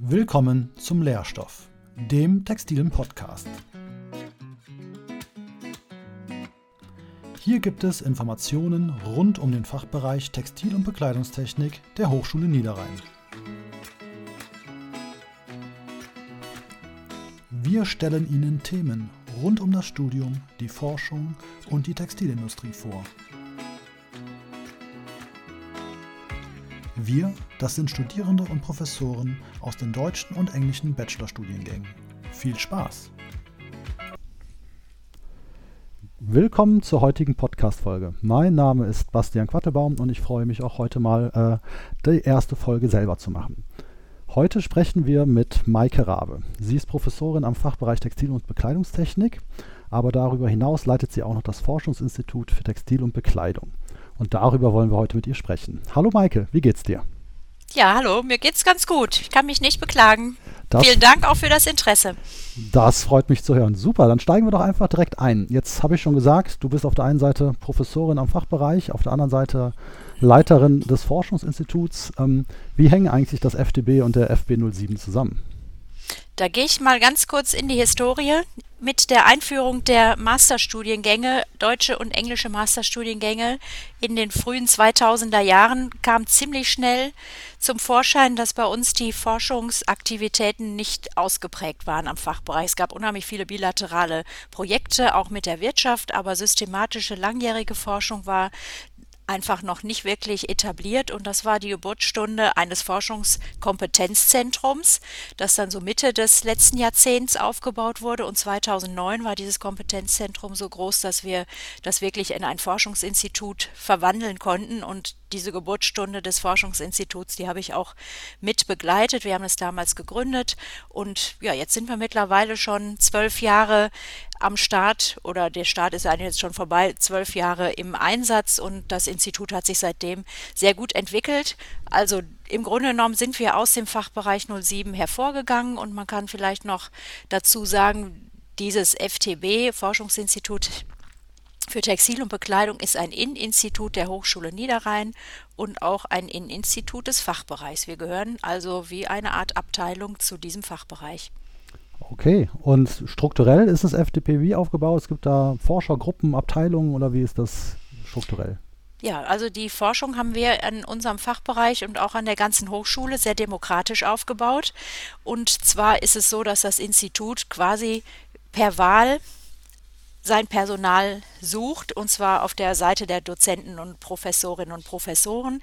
Willkommen zum Lehrstoff, dem textilen Podcast. Hier gibt es Informationen rund um den Fachbereich Textil- und Bekleidungstechnik der Hochschule Niederrhein. Wir stellen Ihnen Themen rund um das Studium, die Forschung und die Textilindustrie vor. Wir, das sind Studierende und Professoren aus den deutschen und englischen Bachelorstudiengängen. Viel Spaß! Willkommen zur heutigen Podcast-Folge. Mein Name ist Bastian Quattebaum und ich freue mich auch heute mal, äh, die erste Folge selber zu machen. Heute sprechen wir mit Maike Rabe. Sie ist Professorin am Fachbereich Textil- und Bekleidungstechnik, aber darüber hinaus leitet sie auch noch das Forschungsinstitut für Textil und Bekleidung. Und darüber wollen wir heute mit ihr sprechen. Hallo Maike, wie geht's dir? Ja, hallo, mir geht's ganz gut. Ich kann mich nicht beklagen. Das, Vielen Dank auch für das Interesse. Das freut mich zu hören. Super, dann steigen wir doch einfach direkt ein. Jetzt habe ich schon gesagt, du bist auf der einen Seite Professorin am Fachbereich, auf der anderen Seite Leiterin des Forschungsinstituts. Ähm, wie hängen eigentlich das FDB und der FB07 zusammen? Da gehe ich mal ganz kurz in die Historie. Mit der Einführung der Masterstudiengänge, deutsche und englische Masterstudiengänge in den frühen 2000er Jahren kam ziemlich schnell zum Vorschein, dass bei uns die Forschungsaktivitäten nicht ausgeprägt waren am Fachbereich. Es gab unheimlich viele bilaterale Projekte, auch mit der Wirtschaft, aber systematische langjährige Forschung war einfach noch nicht wirklich etabliert. Und das war die Geburtsstunde eines Forschungskompetenzzentrums, das dann so Mitte des letzten Jahrzehnts aufgebaut wurde. Und 2009 war dieses Kompetenzzentrum so groß, dass wir das wirklich in ein Forschungsinstitut verwandeln konnten. Und diese Geburtsstunde des Forschungsinstituts, die habe ich auch mit begleitet. Wir haben es damals gegründet. Und ja, jetzt sind wir mittlerweile schon zwölf Jahre am Start oder der Start ist eigentlich jetzt schon vorbei, zwölf Jahre im Einsatz und das Institut hat sich seitdem sehr gut entwickelt. Also im Grunde genommen sind wir aus dem Fachbereich 07 hervorgegangen und man kann vielleicht noch dazu sagen, dieses FTB, Forschungsinstitut für Textil und Bekleidung ist ein Inneninstitut der Hochschule Niederrhein und auch ein Inneninstitut des Fachbereichs. Wir gehören also wie eine Art Abteilung zu diesem Fachbereich. Okay, und strukturell ist das FDP wie aufgebaut? Es gibt da Forschergruppen, Abteilungen oder wie ist das strukturell? Ja, also die Forschung haben wir an unserem Fachbereich und auch an der ganzen Hochschule sehr demokratisch aufgebaut. Und zwar ist es so, dass das Institut quasi per Wahl sein Personal sucht, und zwar auf der Seite der Dozenten und Professorinnen und Professoren.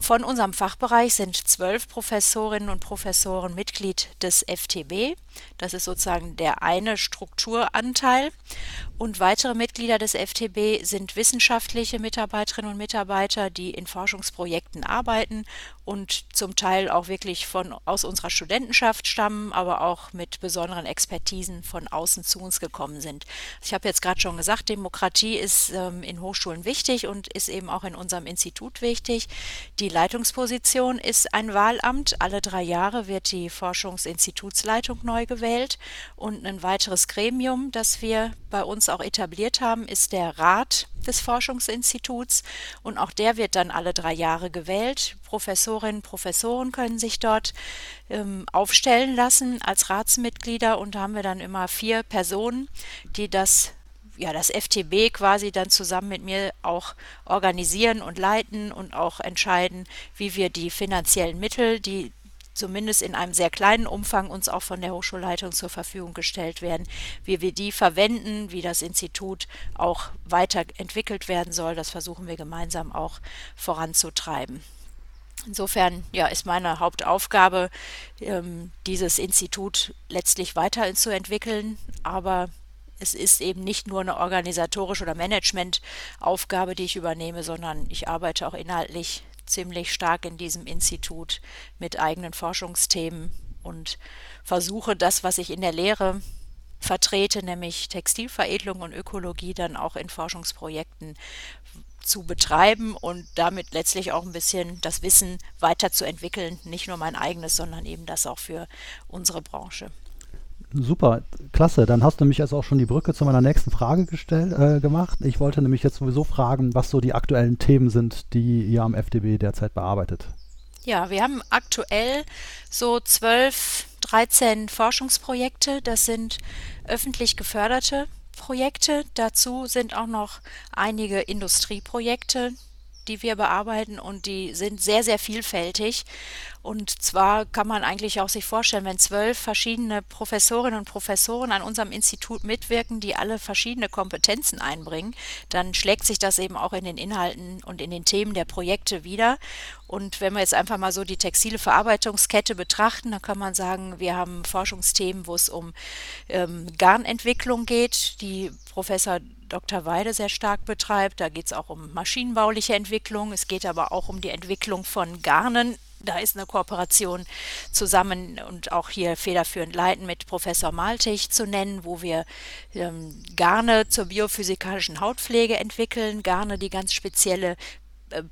Von unserem Fachbereich sind zwölf Professorinnen und Professoren Mitglied des FTB. Das ist sozusagen der eine Strukturanteil. Und weitere Mitglieder des FTB sind wissenschaftliche Mitarbeiterinnen und Mitarbeiter, die in Forschungsprojekten arbeiten und zum Teil auch wirklich von aus unserer Studentenschaft stammen, aber auch mit besonderen Expertisen von außen zu uns gekommen sind. Ich habe jetzt gerade schon gesagt, Demokratie ist ähm, in Hochschulen wichtig und ist eben auch in unserem Institut wichtig. Die Leitungsposition ist ein Wahlamt. Alle drei Jahre wird die Forschungsinstitutsleitung neu gewählt. Und ein weiteres Gremium, das wir bei uns auch etabliert haben, ist der Rat des Forschungsinstituts. Und auch der wird dann alle drei Jahre gewählt. Professorinnen, Professoren können sich dort ähm, aufstellen lassen als Ratsmitglieder. Und da haben wir dann immer vier Personen, die das ja, das FTB quasi dann zusammen mit mir auch organisieren und leiten und auch entscheiden, wie wir die finanziellen Mittel, die zumindest in einem sehr kleinen Umfang uns auch von der Hochschulleitung zur Verfügung gestellt werden, wie wir die verwenden, wie das Institut auch weiterentwickelt werden soll. Das versuchen wir gemeinsam auch voranzutreiben. Insofern ja, ist meine Hauptaufgabe, ähm, dieses Institut letztlich weiterzuentwickeln, aber es ist eben nicht nur eine organisatorische oder Managementaufgabe, die ich übernehme, sondern ich arbeite auch inhaltlich ziemlich stark in diesem Institut mit eigenen Forschungsthemen und versuche das, was ich in der Lehre vertrete, nämlich Textilveredelung und Ökologie, dann auch in Forschungsprojekten zu betreiben und damit letztlich auch ein bisschen das Wissen weiterzuentwickeln, nicht nur mein eigenes, sondern eben das auch für unsere Branche. Super, klasse. Dann hast du mich jetzt auch schon die Brücke zu meiner nächsten Frage gestellt, äh, gemacht. Ich wollte nämlich jetzt sowieso fragen, was so die aktuellen Themen sind, die ihr am FDB derzeit bearbeitet. Ja, wir haben aktuell so 12, 13 Forschungsprojekte. Das sind öffentlich geförderte Projekte. Dazu sind auch noch einige Industrieprojekte, die wir bearbeiten und die sind sehr, sehr vielfältig. Und zwar kann man eigentlich auch sich vorstellen, wenn zwölf verschiedene Professorinnen und Professoren an unserem Institut mitwirken, die alle verschiedene Kompetenzen einbringen, dann schlägt sich das eben auch in den Inhalten und in den Themen der Projekte wieder. Und wenn wir jetzt einfach mal so die textile Verarbeitungskette betrachten, dann kann man sagen, wir haben Forschungsthemen, wo es um ähm, Garnentwicklung geht, die Professor Dr. Weide sehr stark betreibt. Da geht es auch um maschinenbauliche Entwicklung. Es geht aber auch um die Entwicklung von Garnen da ist eine Kooperation zusammen und auch hier federführend leiten mit Professor Maltich zu nennen, wo wir ähm, Garne zur biophysikalischen Hautpflege entwickeln, Garne, die ganz spezielle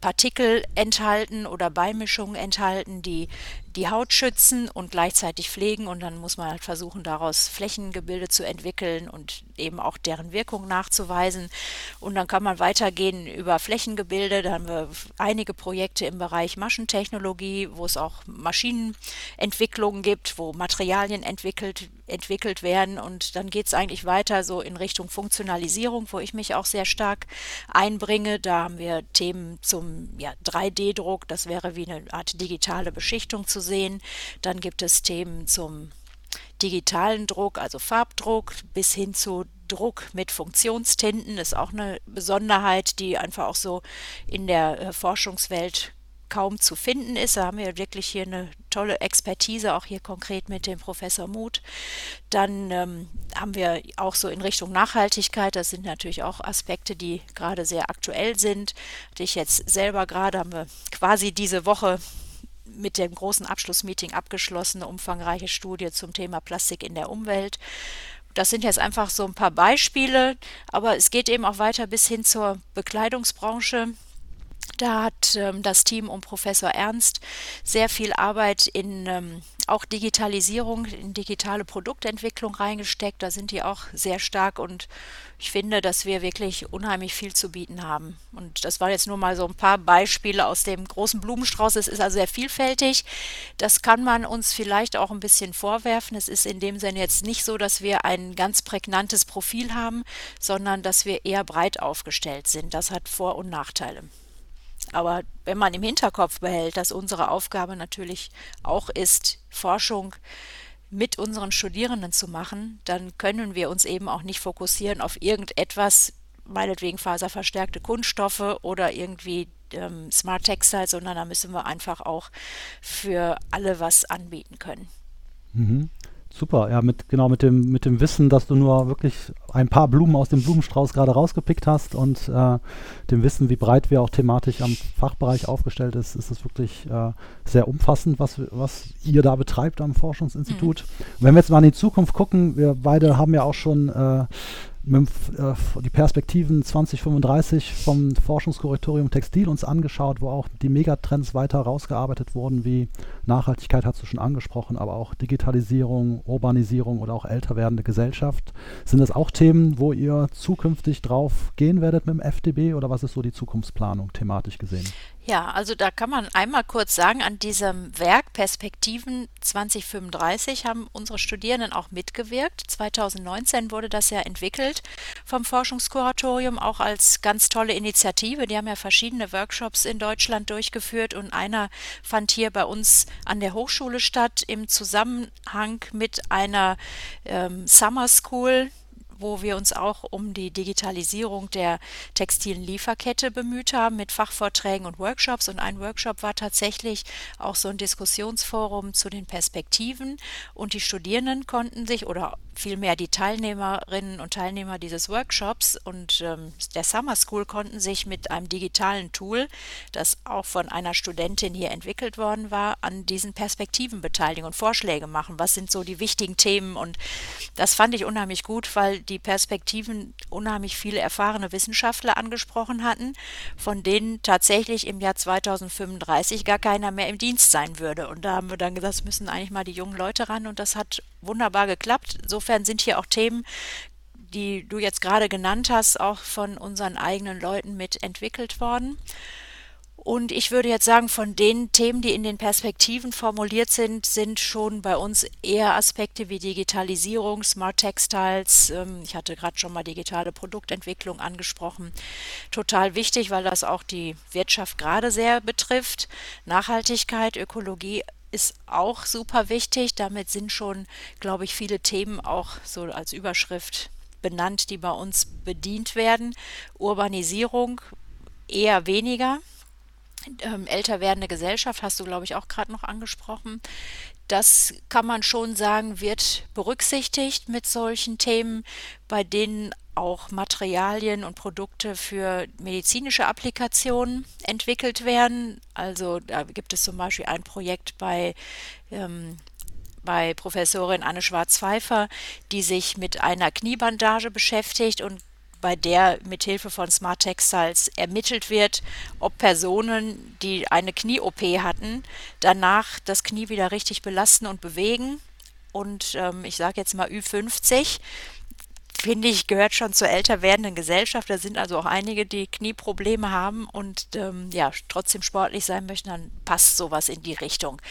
Partikel enthalten oder Beimischungen enthalten, die die Haut schützen und gleichzeitig pflegen und dann muss man halt versuchen, daraus Flächengebilde zu entwickeln und eben auch deren Wirkung nachzuweisen. Und dann kann man weitergehen über Flächengebilde. Da haben wir einige Projekte im Bereich Maschentechnologie, wo es auch Maschinenentwicklungen gibt, wo Materialien entwickelt, entwickelt werden. Und dann geht es eigentlich weiter so in Richtung Funktionalisierung, wo ich mich auch sehr stark einbringe. Da haben wir Themen zum ja, 3D-Druck, das wäre wie eine Art digitale Beschichtung zu sehen. Dann gibt es Themen zum digitalen Druck, also Farbdruck, bis hin zu Druck mit Funktionstinten ist auch eine Besonderheit, die einfach auch so in der äh, Forschungswelt kaum zu finden ist. Da haben wir wirklich hier eine tolle Expertise, auch hier konkret mit dem Professor Muth. Dann ähm, haben wir auch so in Richtung Nachhaltigkeit, das sind natürlich auch Aspekte, die gerade sehr aktuell sind. Hatte ich jetzt selber gerade, haben wir quasi diese Woche mit dem großen Abschlussmeeting abgeschlossene umfangreiche Studie zum Thema Plastik in der Umwelt. Das sind jetzt einfach so ein paar Beispiele, aber es geht eben auch weiter bis hin zur Bekleidungsbranche. Da hat ähm, das Team um Professor Ernst sehr viel Arbeit in ähm, auch Digitalisierung, in digitale Produktentwicklung reingesteckt. Da sind die auch sehr stark und ich finde, dass wir wirklich unheimlich viel zu bieten haben. Und das waren jetzt nur mal so ein paar Beispiele aus dem großen Blumenstrauß. Es ist also sehr vielfältig. Das kann man uns vielleicht auch ein bisschen vorwerfen. Es ist in dem Sinne jetzt nicht so, dass wir ein ganz prägnantes Profil haben, sondern dass wir eher breit aufgestellt sind. Das hat Vor- und Nachteile. Aber wenn man im Hinterkopf behält, dass unsere Aufgabe natürlich auch ist, Forschung mit unseren Studierenden zu machen, dann können wir uns eben auch nicht fokussieren auf irgendetwas, meinetwegen faserverstärkte Kunststoffe oder irgendwie ähm, Smart Textiles, sondern da müssen wir einfach auch für alle was anbieten können. Mhm. Super, ja, mit genau mit dem mit dem Wissen, dass du nur wirklich ein paar Blumen aus dem Blumenstrauß gerade rausgepickt hast und äh, dem Wissen, wie breit wir auch thematisch am Fachbereich aufgestellt ist, ist es wirklich äh, sehr umfassend, was was ihr da betreibt am Forschungsinstitut. Mhm. Wenn wir jetzt mal in die Zukunft gucken, wir beide haben ja auch schon äh, die Perspektiven 2035 vom Forschungskorrektorium Textil uns angeschaut, wo auch die Megatrends weiter rausgearbeitet wurden, wie Nachhaltigkeit hast du schon angesprochen, aber auch Digitalisierung, Urbanisierung oder auch älter werdende Gesellschaft. Sind das auch Themen, wo ihr zukünftig drauf gehen werdet mit dem FDB oder was ist so die Zukunftsplanung thematisch gesehen? Ja, also da kann man einmal kurz sagen, an diesem Werk Perspektiven 2035 haben unsere Studierenden auch mitgewirkt. 2019 wurde das ja entwickelt vom Forschungskuratorium, auch als ganz tolle Initiative. Die haben ja verschiedene Workshops in Deutschland durchgeführt und einer fand hier bei uns an der Hochschule statt im Zusammenhang mit einer ähm, Summer School wo wir uns auch um die Digitalisierung der textilen Lieferkette bemüht haben mit Fachvorträgen und Workshops. Und ein Workshop war tatsächlich auch so ein Diskussionsforum zu den Perspektiven. Und die Studierenden konnten sich oder vielmehr die Teilnehmerinnen und Teilnehmer dieses Workshops und ähm, der Summer School konnten sich mit einem digitalen Tool, das auch von einer Studentin hier entwickelt worden war, an diesen Perspektiven beteiligen und Vorschläge machen. Was sind so die wichtigen Themen? Und das fand ich unheimlich gut, weil die Perspektiven unheimlich viele erfahrene Wissenschaftler angesprochen hatten, von denen tatsächlich im Jahr 2035 gar keiner mehr im Dienst sein würde. Und da haben wir dann gesagt, es müssen eigentlich mal die jungen Leute ran und das hat wunderbar geklappt. Insofern sind hier auch Themen, die du jetzt gerade genannt hast, auch von unseren eigenen Leuten mit entwickelt worden. Und ich würde jetzt sagen, von den Themen, die in den Perspektiven formuliert sind, sind schon bei uns eher Aspekte wie Digitalisierung, Smart Textiles. Ähm, ich hatte gerade schon mal digitale Produktentwicklung angesprochen. Total wichtig, weil das auch die Wirtschaft gerade sehr betrifft. Nachhaltigkeit, Ökologie ist auch super wichtig. Damit sind schon, glaube ich, viele Themen auch so als Überschrift benannt, die bei uns bedient werden. Urbanisierung eher weniger ähm, älter werdende Gesellschaft, hast du, glaube ich, auch gerade noch angesprochen. Das kann man schon sagen, wird berücksichtigt mit solchen Themen, bei denen auch Materialien und Produkte für medizinische Applikationen entwickelt werden. Also da gibt es zum Beispiel ein Projekt bei ähm, bei Professorin Anne Schwarz-Pfeiffer, die sich mit einer Kniebandage beschäftigt und bei der mithilfe von Smart Textiles ermittelt wird, ob Personen, die eine Knie-OP hatten, danach das Knie wieder richtig belasten und bewegen. Und ähm, ich sage jetzt mal Ü50 finde ich, gehört schon zur älter werdenden Gesellschaft. Da sind also auch einige, die Knieprobleme haben und ähm, ja, trotzdem sportlich sein möchten, dann passt sowas in die Richtung.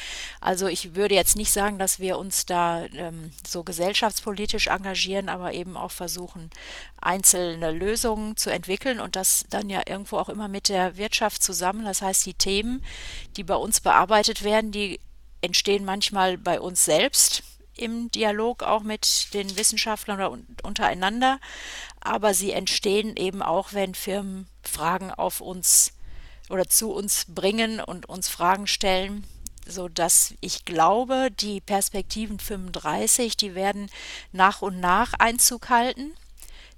Also ich würde jetzt nicht sagen, dass wir uns da ähm, so gesellschaftspolitisch engagieren, aber eben auch versuchen, einzelne Lösungen zu entwickeln und das dann ja irgendwo auch immer mit der Wirtschaft zusammen. Das heißt, die Themen, die bei uns bearbeitet werden, die entstehen manchmal bei uns selbst im Dialog auch mit den Wissenschaftlern oder untereinander, aber sie entstehen eben auch, wenn Firmen Fragen auf uns oder zu uns bringen und uns Fragen stellen, so dass ich glaube, die Perspektiven 35, die werden nach und nach Einzug halten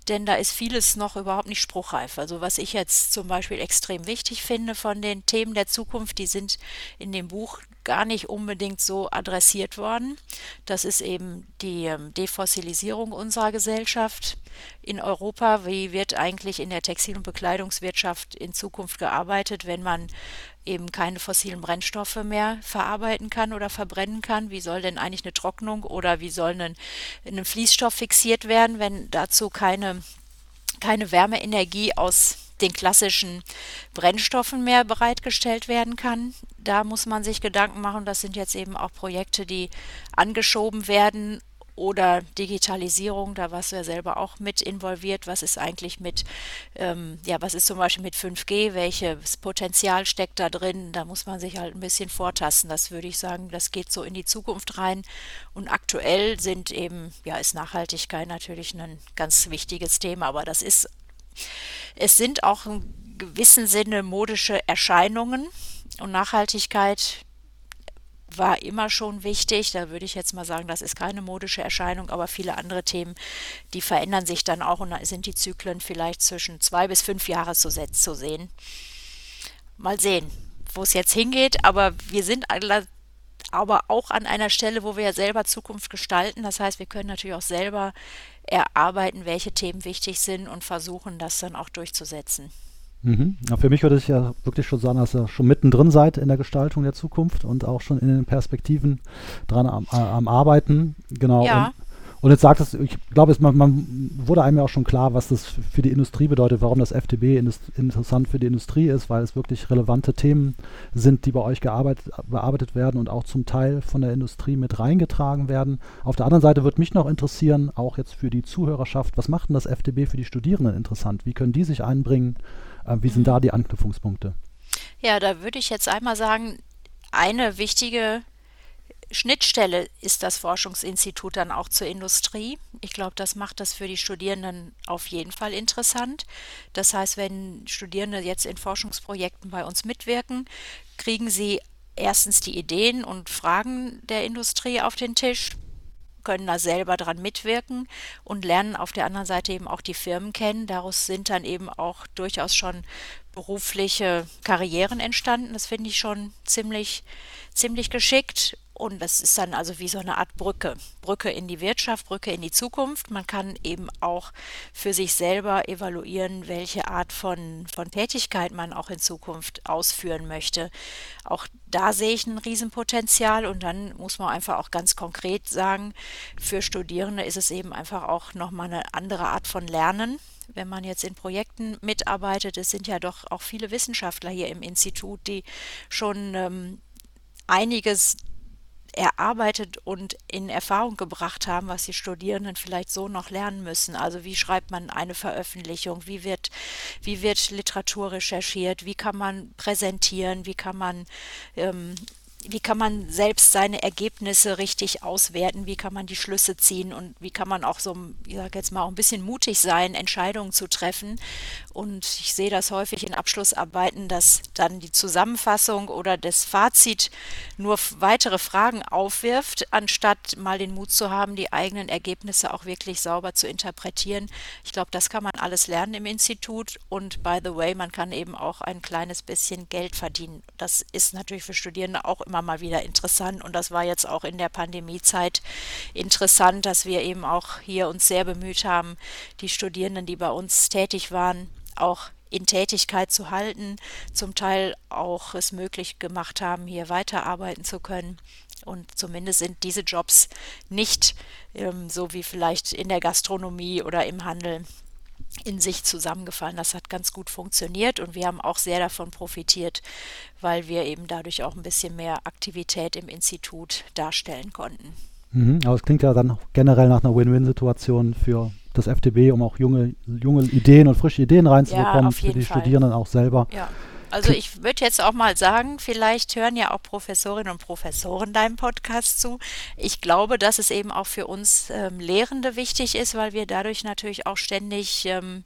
denn da ist vieles noch überhaupt nicht spruchreif. Also was ich jetzt zum Beispiel extrem wichtig finde von den Themen der Zukunft, die sind in dem Buch gar nicht unbedingt so adressiert worden. Das ist eben die ähm, Defossilisierung unserer Gesellschaft in Europa. Wie wird eigentlich in der Textil- und Bekleidungswirtschaft in Zukunft gearbeitet, wenn man eben keine fossilen Brennstoffe mehr verarbeiten kann oder verbrennen kann. Wie soll denn eigentlich eine Trocknung oder wie soll ein, ein Fließstoff fixiert werden, wenn dazu keine, keine Wärmeenergie aus den klassischen Brennstoffen mehr bereitgestellt werden kann. Da muss man sich Gedanken machen. Das sind jetzt eben auch Projekte, die angeschoben werden, oder Digitalisierung, da warst du ja selber auch mit involviert. Was ist eigentlich mit, ähm, ja, was ist zum Beispiel mit 5G? Welches Potenzial steckt da drin? Da muss man sich halt ein bisschen vortasten. Das würde ich sagen, das geht so in die Zukunft rein. Und aktuell sind eben, ja, ist Nachhaltigkeit natürlich ein ganz wichtiges Thema, aber das ist, es sind auch in gewissem Sinne modische Erscheinungen. Und Nachhaltigkeit war immer schon wichtig. Da würde ich jetzt mal sagen, das ist keine modische Erscheinung, aber viele andere Themen, die verändern sich dann auch und da sind die Zyklen vielleicht zwischen zwei bis fünf Jahre zu, zu sehen. Mal sehen, wo es jetzt hingeht, aber wir sind aber auch an einer Stelle, wo wir ja selber Zukunft gestalten. Das heißt, wir können natürlich auch selber erarbeiten, welche Themen wichtig sind und versuchen, das dann auch durchzusetzen. Mhm. Ja, für mich würde ich ja wirklich schon sagen, dass ihr schon mittendrin seid in der Gestaltung der Zukunft und auch schon in den Perspektiven dran am, äh, am Arbeiten. Genau. Ja. Und, und jetzt sagt es, ich glaube, man, man, wurde einem ja auch schon klar, was das für die Industrie bedeutet, warum das FTB interessant für die Industrie ist, weil es wirklich relevante Themen sind, die bei euch bearbeitet werden und auch zum Teil von der Industrie mit reingetragen werden. Auf der anderen Seite würde mich noch interessieren, auch jetzt für die Zuhörerschaft, was macht denn das FTB für die Studierenden interessant? Wie können die sich einbringen? Äh, wie sind da die Anknüpfungspunkte? Ja, da würde ich jetzt einmal sagen, eine wichtige Schnittstelle ist das Forschungsinstitut dann auch zur Industrie. Ich glaube, das macht das für die Studierenden auf jeden Fall interessant. Das heißt, wenn Studierende jetzt in Forschungsprojekten bei uns mitwirken, kriegen sie erstens die Ideen und Fragen der Industrie auf den Tisch, können da selber dran mitwirken und lernen auf der anderen Seite eben auch die Firmen kennen. Daraus sind dann eben auch durchaus schon berufliche Karrieren entstanden. Das finde ich schon ziemlich, ziemlich geschickt. Und das ist dann also wie so eine Art Brücke. Brücke in die Wirtschaft, Brücke in die Zukunft. Man kann eben auch für sich selber evaluieren, welche Art von, von Tätigkeit man auch in Zukunft ausführen möchte. Auch da sehe ich ein Riesenpotenzial und dann muss man einfach auch ganz konkret sagen, für Studierende ist es eben einfach auch nochmal eine andere Art von Lernen wenn man jetzt in Projekten mitarbeitet, es sind ja doch auch viele Wissenschaftler hier im Institut, die schon ähm, einiges erarbeitet und in Erfahrung gebracht haben, was die Studierenden vielleicht so noch lernen müssen. Also wie schreibt man eine Veröffentlichung, wie wird, wie wird Literatur recherchiert, wie kann man präsentieren, wie kann man ähm, wie kann man selbst seine Ergebnisse richtig auswerten, wie kann man die Schlüsse ziehen und wie kann man auch so, ich sage jetzt mal, auch ein bisschen mutig sein, Entscheidungen zu treffen. Und ich sehe das häufig in Abschlussarbeiten, dass dann die Zusammenfassung oder das Fazit nur weitere Fragen aufwirft, anstatt mal den Mut zu haben, die eigenen Ergebnisse auch wirklich sauber zu interpretieren. Ich glaube, das kann man alles lernen im Institut und by the way, man kann eben auch ein kleines bisschen Geld verdienen. Das ist natürlich für Studierende auch immer mal wieder interessant. Und das war jetzt auch in der Pandemiezeit interessant, dass wir eben auch hier uns sehr bemüht haben, die Studierenden, die bei uns tätig waren, auch in Tätigkeit zu halten, zum Teil auch es möglich gemacht haben, hier weiterarbeiten zu können. Und zumindest sind diese Jobs nicht ähm, so wie vielleicht in der Gastronomie oder im Handel in sich zusammengefallen. Das hat ganz gut funktioniert und wir haben auch sehr davon profitiert, weil wir eben dadurch auch ein bisschen mehr Aktivität im Institut darstellen konnten. Mhm, aber es klingt ja dann generell nach einer Win-Win-Situation für das FDB, um auch junge, junge Ideen und frische Ideen reinzubekommen, ja, für die Fall. Studierenden auch selber. Ja. Also ich würde jetzt auch mal sagen, vielleicht hören ja auch Professorinnen und Professoren deinem Podcast zu. Ich glaube, dass es eben auch für uns ähm, Lehrende wichtig ist, weil wir dadurch natürlich auch ständig, ähm,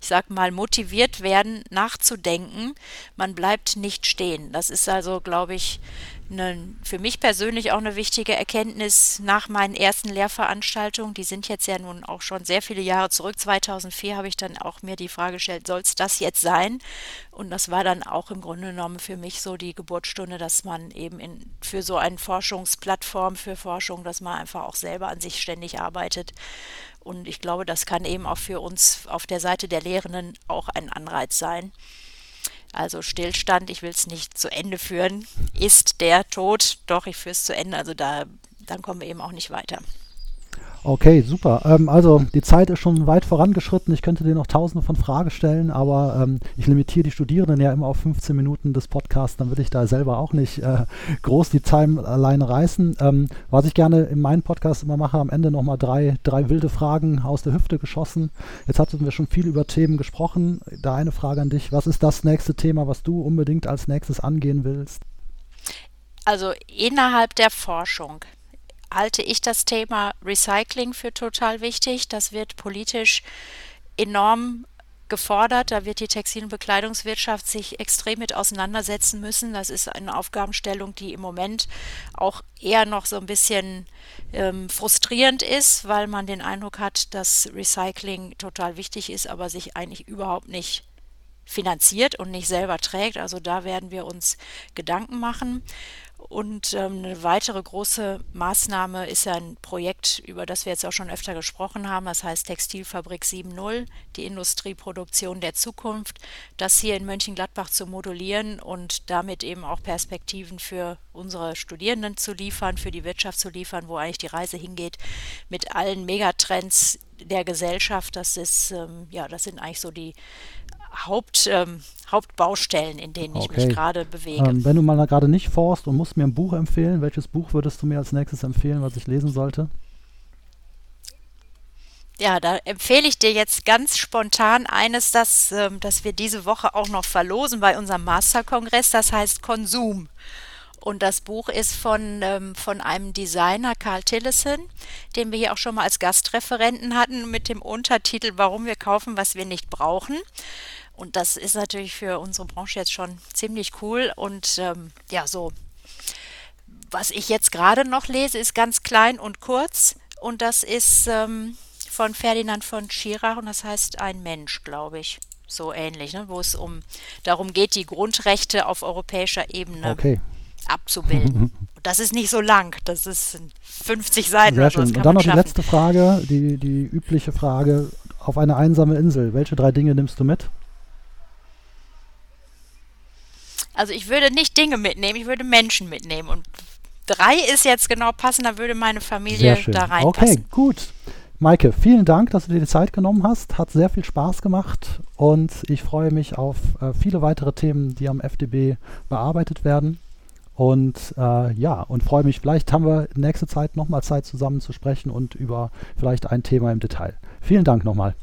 ich sag mal, motiviert werden, nachzudenken. Man bleibt nicht stehen. Das ist also, glaube ich, eine, für mich persönlich auch eine wichtige Erkenntnis nach meinen ersten Lehrveranstaltungen. Die sind jetzt ja nun auch schon sehr viele Jahre zurück. 2004 habe ich dann auch mir die Frage gestellt, soll es das jetzt sein? Und das war dann auch im Grunde genommen für mich so die Geburtsstunde, dass man eben in, für so eine Forschungsplattform für Forschung, dass man einfach auch selber an sich ständig arbeitet. Und ich glaube, das kann eben auch für uns auf der Seite der Lehrenden auch ein Anreiz sein. Also Stillstand, ich will es nicht zu Ende führen, ist der Tod. Doch, ich führe es zu Ende. Also da, dann kommen wir eben auch nicht weiter. Okay, super. Ähm, also die Zeit ist schon weit vorangeschritten. Ich könnte dir noch tausende von Fragen stellen, aber ähm, ich limitiere die Studierenden ja immer auf 15 Minuten des Podcasts. Dann würde ich da selber auch nicht äh, groß die Time alleine reißen. Ähm, was ich gerne in meinem Podcast immer mache, am Ende nochmal drei, drei wilde Fragen aus der Hüfte geschossen. Jetzt hatten wir schon viel über Themen gesprochen. Da eine Frage an dich. Was ist das nächste Thema, was du unbedingt als nächstes angehen willst? Also innerhalb der Forschung halte ich das Thema Recycling für total wichtig. Das wird politisch enorm gefordert. Da wird die Textil- und Bekleidungswirtschaft sich extrem mit auseinandersetzen müssen. Das ist eine Aufgabenstellung, die im Moment auch eher noch so ein bisschen ähm, frustrierend ist, weil man den Eindruck hat, dass Recycling total wichtig ist, aber sich eigentlich überhaupt nicht finanziert und nicht selber trägt. Also da werden wir uns Gedanken machen. Und ähm, eine weitere große Maßnahme ist ja ein Projekt, über das wir jetzt auch schon öfter gesprochen haben. Das heißt Textilfabrik 7.0, die Industrieproduktion der Zukunft. Das hier in Mönchengladbach zu modulieren und damit eben auch Perspektiven für unsere Studierenden zu liefern, für die Wirtschaft zu liefern, wo eigentlich die Reise hingeht, mit allen Megatrends der Gesellschaft. Das ist, ähm, ja, das sind eigentlich so die Haupt, ähm, Hauptbaustellen, in denen ich mich gerade bewege. Ähm, wenn du mal gerade nicht forst und musst mir ein Buch empfehlen, welches Buch würdest du mir als nächstes empfehlen, was ich lesen sollte? Ja, da empfehle ich dir jetzt ganz spontan eines, das, ähm, das wir diese Woche auch noch verlosen bei unserem Masterkongress. Das heißt Konsum. Und das Buch ist von, ähm, von einem Designer, Carl Tillison, den wir hier auch schon mal als Gastreferenten hatten, mit dem Untertitel Warum wir kaufen, was wir nicht brauchen. Und das ist natürlich für unsere Branche jetzt schon ziemlich cool. Und ähm, ja, so, was ich jetzt gerade noch lese, ist ganz klein und kurz. Und das ist ähm, von Ferdinand von Schirach und das heißt Ein Mensch, glaube ich. So ähnlich, ne? wo es um darum geht, die Grundrechte auf europäischer Ebene okay. Abzubilden. das ist nicht so lang, das ist 50 Seiten. Sehr schön. Und dann noch die letzte Frage, die, die übliche Frage. Auf eine einsame Insel, welche drei Dinge nimmst du mit? Also ich würde nicht Dinge mitnehmen, ich würde Menschen mitnehmen. Und drei ist jetzt genau passend, da würde meine Familie da reinpassen. Okay, gut. Maike, vielen Dank, dass du dir die Zeit genommen hast. Hat sehr viel Spaß gemacht und ich freue mich auf äh, viele weitere Themen, die am FDB bearbeitet werden. Und äh, ja, und freue mich, vielleicht haben wir nächste Zeit nochmal Zeit zusammen zu sprechen und über vielleicht ein Thema im Detail. Vielen Dank nochmal.